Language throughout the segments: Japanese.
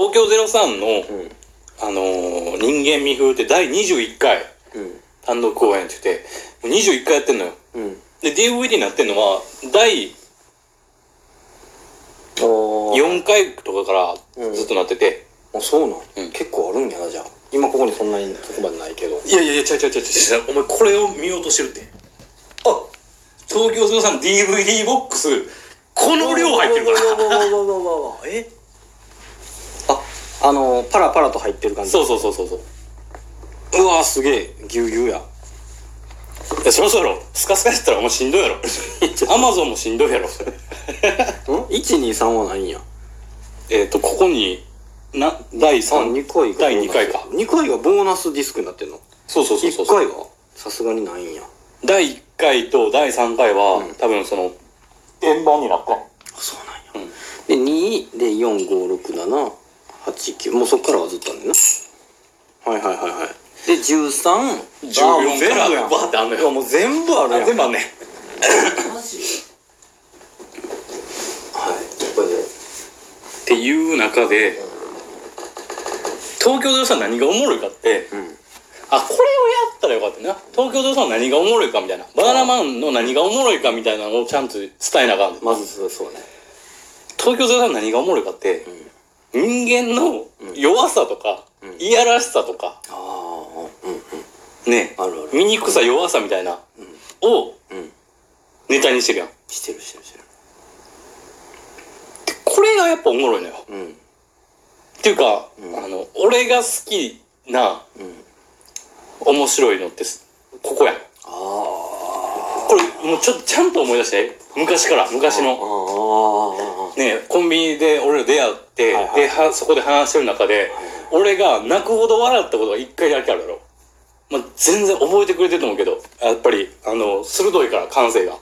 東京03の、うん。あのー人間味風って第21回うん。単独公演って言って、もう21回やってんのよ。うん。で、DVD になってんのは、第おー。4回とかからずっとなってて、あそうなん、うん。結構あるんやなじゃあ。今ここにそんなにそこまでないけど。いやいやいや、ちゃうちゃうちゃうちゃう、お前これを見ようとしてるって。あ。東京03 DVD ボックス、この量入ってるから。えああのパラパラと入ってる感じそうそうそうそうそう。うわすげえぎゅうぎゅうやいや、そろそろ、スカスカやったらお前しんどいやろ。アマゾンもしんどいやろ。ん ?123 はないんやえっと、ここに、な、第あ3、2回が第2回か。2回がボーナスディスクになってんの？そうそうそう1そう。回は？さすがにないんや第1回と第3回は、うん多分その、円盤になった。あそうなんや、で2で456789もうそっからはずっとあんねんなはいはいはいはい。で13 14全部やん。バーってあんのよ。もう全部あるやん。全部あんね。はい。これで。っていう中で、東京03何がおもろいかって、うん。あ、これをやったらよかったな。東京03何がおもろいかみたいな。バナナマンの何がおもろいかみたいなのをちゃんと伝えなあかんねん。まずそうそうね。東京03何がおもろいかって、人間の弱さとか、うん。いやらしさとか、ね、あるある。醜さ弱さみたいな、をうん。ネタにしてるやん。してるしてるしてる。これがやっぱおもろいのよ。うん。っていうか、うん。あの、俺が好きなうん。面白いのってす、ここやん。あこれ、もうちょっとちゃんと思い出して。昔から、昔あの。ね、コンビニで俺ら出会って、はいはいで、は、そこで話してる中で、俺が泣くほど笑ったことが一回だけあるだろ。まあ、全然覚えてくれてると思うけど、やっぱり、あの、鋭いから、感性が。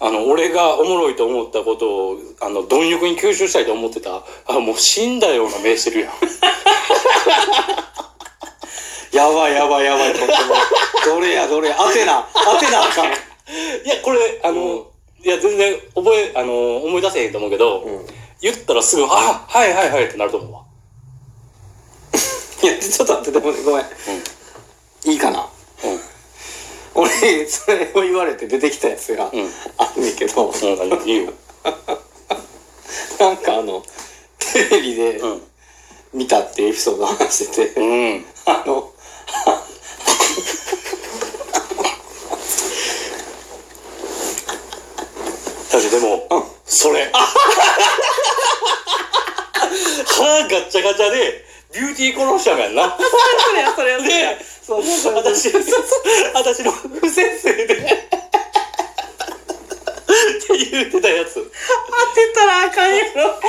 あの、俺がおもろいと思ったことを、あの、貪欲に吸収したいと思ってた、あ、もう死んだような目してるやん。やばいやばいやばい どれやどれ当てな当てなあかん いや、これ、あの、いや、全然覚え、あの、思い出せへんと思うけど、うん言ったらすぐ、あ、はいはいはいってなると思うわ。いやちょっと待ってでもねごめんいいかな？うん。俺それを言われて出てきたやつがうんあんねんけどうん、何？いいよ。なんかあのテレビでうん。見たっていうエピソード話しててうん。あのだってでも、それ。歯ガッチャガチャで、ビューティー殺しちゃうやんな。それやそれやそれやで、そうそうそう私、私の不摂生で、って言ってたやつ。当てたらあかんやろ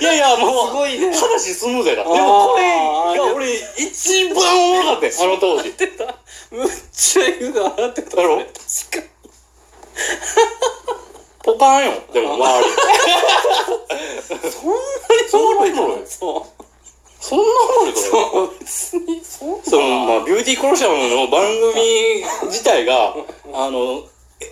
いやいや、もう、すごいね話スムーズやから。あーでもこれが俺、一番おもろかったよ、あの当時。当てたむっちゃ言うが当てただろ？ポカーンよ、でも周り。そんなにそんなにおもろいそう。そんなおもろ。そう別にそう。その、まあ、ビューティーコロシアムの番組自体が、あの、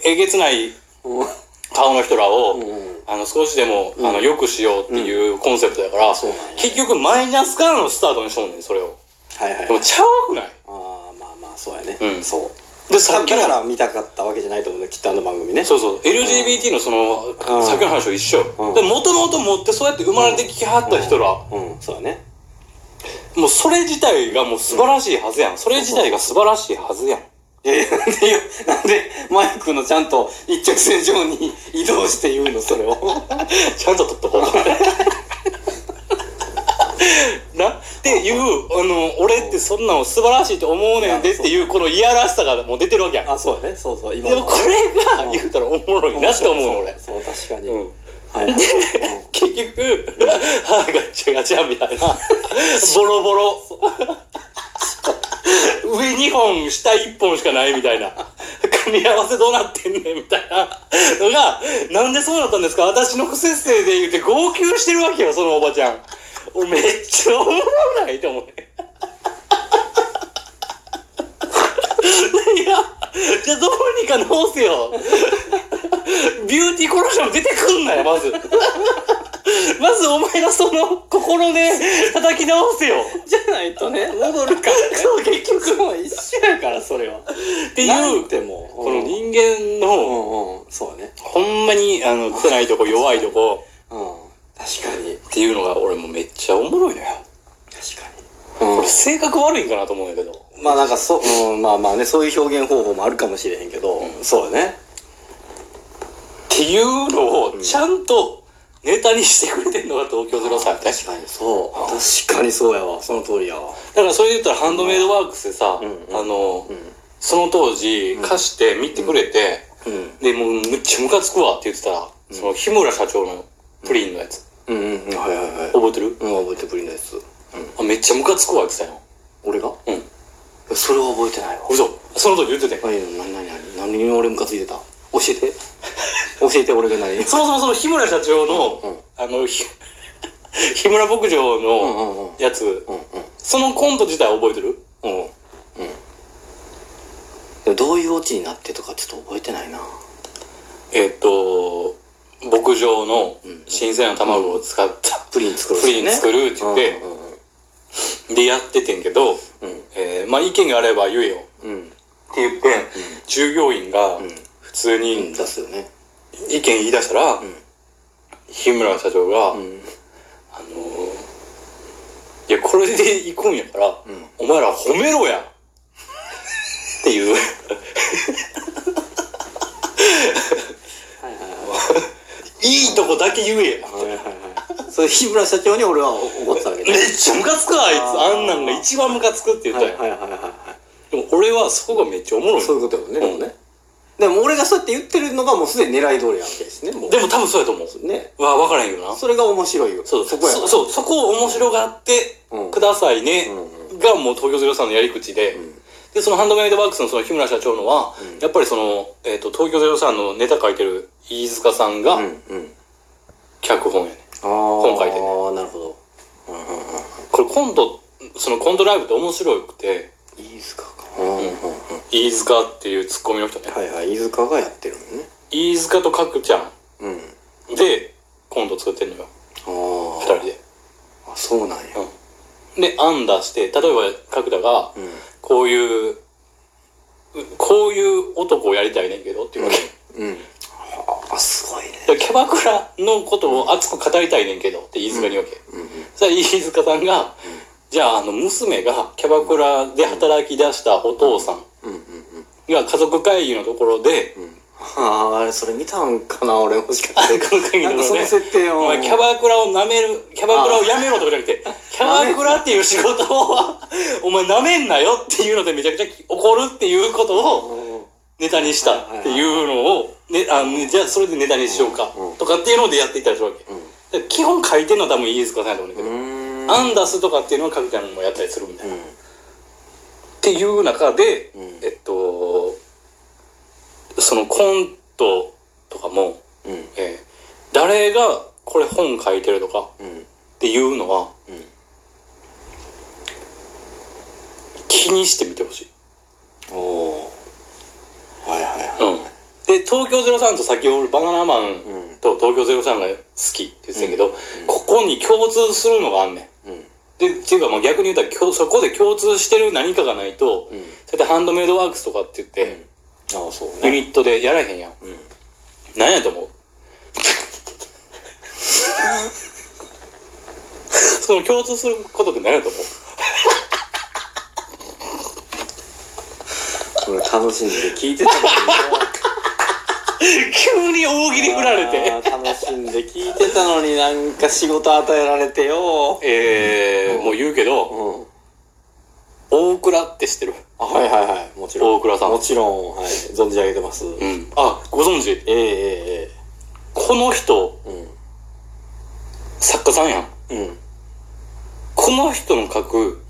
えげつないうん。顔の人らを、うん。あの、少しでも、あの、良くしようっていうコンセプトだから、結局マイナスからのスタートにしとんねん、それを。はいはいでも、ちゃうくない？ああまあまあそうやね。うん。そうで、さっきから見たかったわけじゃないと思うねきっとあの番組ね。そうそう、LGBT のその、うん。さっきの話と一緒。うん。で、もともと持ってそうやって生まれてきはった人ら、うん。そうだね。もうそれ自体がもう素晴らしいはずやん。それ自体が素晴らしいはずやん。いやいやなんでよなんでマイクのちゃんと一直線上に移動して言うのそれを。ちゃんと撮っとこう。なっていう、あの、俺ってそんなの素晴らしいと思うねんでっていう、このいやらしさがもう出てるわけやん。あそうやねそうそう今でもこれが言うたらおもろいなって思うの俺。そう確かに、うん。はいはい結局、歯がチャガチャみたいな、ボロボロ。上2本、下1本しかないみたいな。組み合わせどうなってんねんみたいなのが、なんでそうなったんですか？私の不摂生で言うて号泣してるわけよ、そのおばちゃん。俺めっちゃおもろないと思うね。いや、じゃあどうにか直せよ。ビューティーコロシャも出てくんなよ、まず。まずお前のその心で叩き直せよ。じゃないとね、戻るから、ね。そう結局もう一緒やから、それは。っっていう、てもう、この人間の、うんうん、そうね。ほんまに、あの、汚いとこ、弱いとこ。っていうのが俺もめっちゃおもろいのよ。確かに。これ性格悪いんかなと思うんだけど。まあなんかそう、うん、まあまあね、そういう表現方法もあるかもしれへんけど、そうだね。っていうのをちゃんとネタにしてくれてんのが東京03って。確かにそう。確かにそうやわ。その通りやわ。だからそれで言ったらハンドメイドワークスでさ、うんうんあの、うん。その当時貸して見てくれて、うん。で、もうむっちゃムカつくわって言ってたら、その日村社長のプリンのやつ、うんうんうん。はいはいはい。覚えてる？うん、覚えてプリンのやつ。うん。あめっちゃムカつくわって言って俺が？たよ。うん。それは覚えてないわ。嘘その時言ってたよ。何何何何何に俺ムカついてた？教えて。教えて俺が何？そもそもその日村社長の、うんあの、ひ日村牧場うんうのんうん。やつ、うんうん。そのコント自体覚えてる？うん。うん。どういうオチになってとかちょっと覚えてないな。えっと、牧場のうん新鮮な卵を使ったプリン作る、プリン作るって言って、でやっててんけど、うん。えーまあ意見があれば言えようん。って言って、従業員がうん。普通うん。に出すよね。意見言い出したら、ん日村社長が、うん。あのーいや、これで行くんやから、んお前ら褒めろやっていう。はいはいとこだけ言えや。はいはいはい。それ日村社長に俺は怒ってたわけめっね。ちゃムカつくわ、あいつ。あーあんなんが一番ムカつくって言ったよ。はいはいはいはいはでも俺はそこがめっちゃおもろい。い。そういうことよね、でもね。でも俺がそうやって言ってるのがもうすでに狙い通りなわけですね、もう。でも多分そうやと思う。ね。わ、わからへんよな。それが面白いよ。そう、そこやから。そう、そこを面白がってうんくださいね。うんがもう東京03のやり口で、で、そのハンドメイドワークスのその日村社長のは、やっぱりその、えっ、と、東京03のネタ書いてる飯塚さんがうんうん。脚本やね。ああ。書いてねああ、なるほど。うんうんうん。これコント、そのコントライブって面白くて、いいですか。うんうんうん。飯塚っていうツッコミの人ね。はいはい、飯塚がやってるのね。飯塚と角ちゃんうん。でコント作ってんのよ。あ二人で。あ。あ、そうなんや。で、案出して、例えば角田が、うん。こういう、こういう男をやりたいねんけどっていうわけ。うん。あ、すごいね。キャバクラのことを熱く語りたいねんけどって飯塚にわけ。うんうん。そしたら飯塚さんが、じゃあ、あの、娘がキャバクラで働き出したお父さんうんうんうん。が家族会議のところで、うん。ああ、あれ、それ見たんかな、俺、もしかして。家族会議なんかそののところで、設定を。お前キャバクラを舐める、キャバクラをやめろとかじゃなくて、キャバクラっていう仕事を、お前舐めんなよっていうのでめちゃくちゃ怒るっていうことをうんネタにしたっていうのを、ね、あねじゃあそれでネタにしようかうんとかっていうのでやっていったりするわけ。で基本書いてんのは多分飯塚さんやと思うんだけど、うん。アンダスとかっていうのは角ちゃんもやったりするみたいな。うっていう中で、うんえっと、そのコントとかも、ん。うん。えー誰がこれ本書いてるとかうん。っていうのはうん。気にしてみてほしい。おおー。はいはいはい。うん。で、東京03と先ほどバナナマンうんと東京03が好きって言ってたけど、ここに共通するのがあんねん。うん。で、っていうかまあ逆に言ったら共そこで共通してる何かがないと、うん。そうやってハンドメイドワークスとかって言って、ああ、そうユね。ニットでやらへんやん。うん。何やと思う？その共通することって何やと思う？これ楽しんで聞いてたのに 急に大喜利振られて。楽しんで聞いてたのになんか仕事与えられてよ。えー、もう言うけど、うん。大倉って知ってる？あはいはいはい。もちろん。大倉さんもちろん、はい。存じ上げてます。えうん。あ、ご存知？えええこの人、え作家さんやん。ん。うん。この人の書く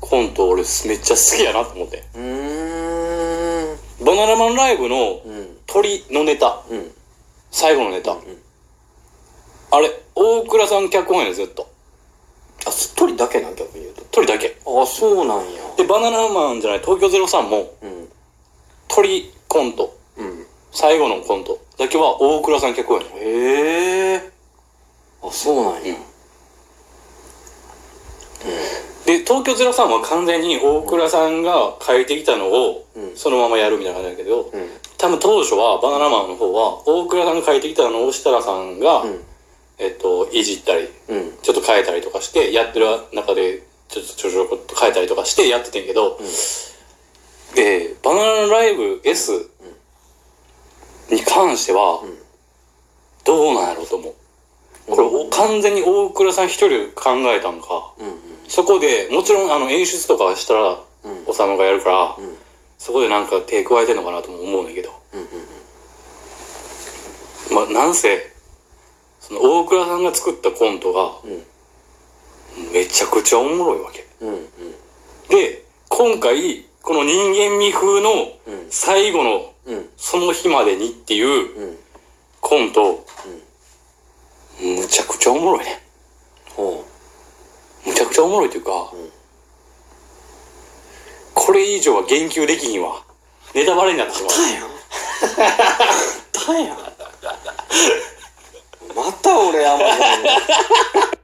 コント俺めっちゃ好きやなと思って。うん。バナナマンライブのうん。鳥のネタ、うん。最後のネタ。あれ、大倉さん脚本やずっと。あ、すっとりだけなん逆に言うと。鳥だけ。あ、そうなんや。で、バナナマンじゃない、東京03もうん。鳥コント、うん。最後のコントだけは大倉さん脚本やねん。へえ。あ、あそうなんやで東京03は完全に大倉さんが書いてきたのをうん。そのままやるみたいな感じだけど、うん。多分当初はバナナマンの方は大倉さんが書いてきたのを設楽さんが、うん。えっといじったりうん。ちょっと変えたりとかしてやってる中でちょっとちょちょこっと変えたりとかしてやっててんけど、でバナナライブ S に関しては、ん。どうなんやろうと思う。これ、お完全に大倉さん一人で考えたんか、うんうんそこでもちろんあの演出とかはしたら、うん。おさむがやるから、ん。そこでなんか手加えてんのかなとも思うんだけど、うんうんまあなんせその大倉さんが作ったコントがめちゃくちゃおもろいわけ。うんうん。で今回この人間味風のうん。最後のうん。その日までにっていううん。コント、むちゃくちゃおもろいねちゃおもろいというか、んこれ以上は言及できひんわ。ネタバレになってしまう。うやん。たやん。また 俺あんまり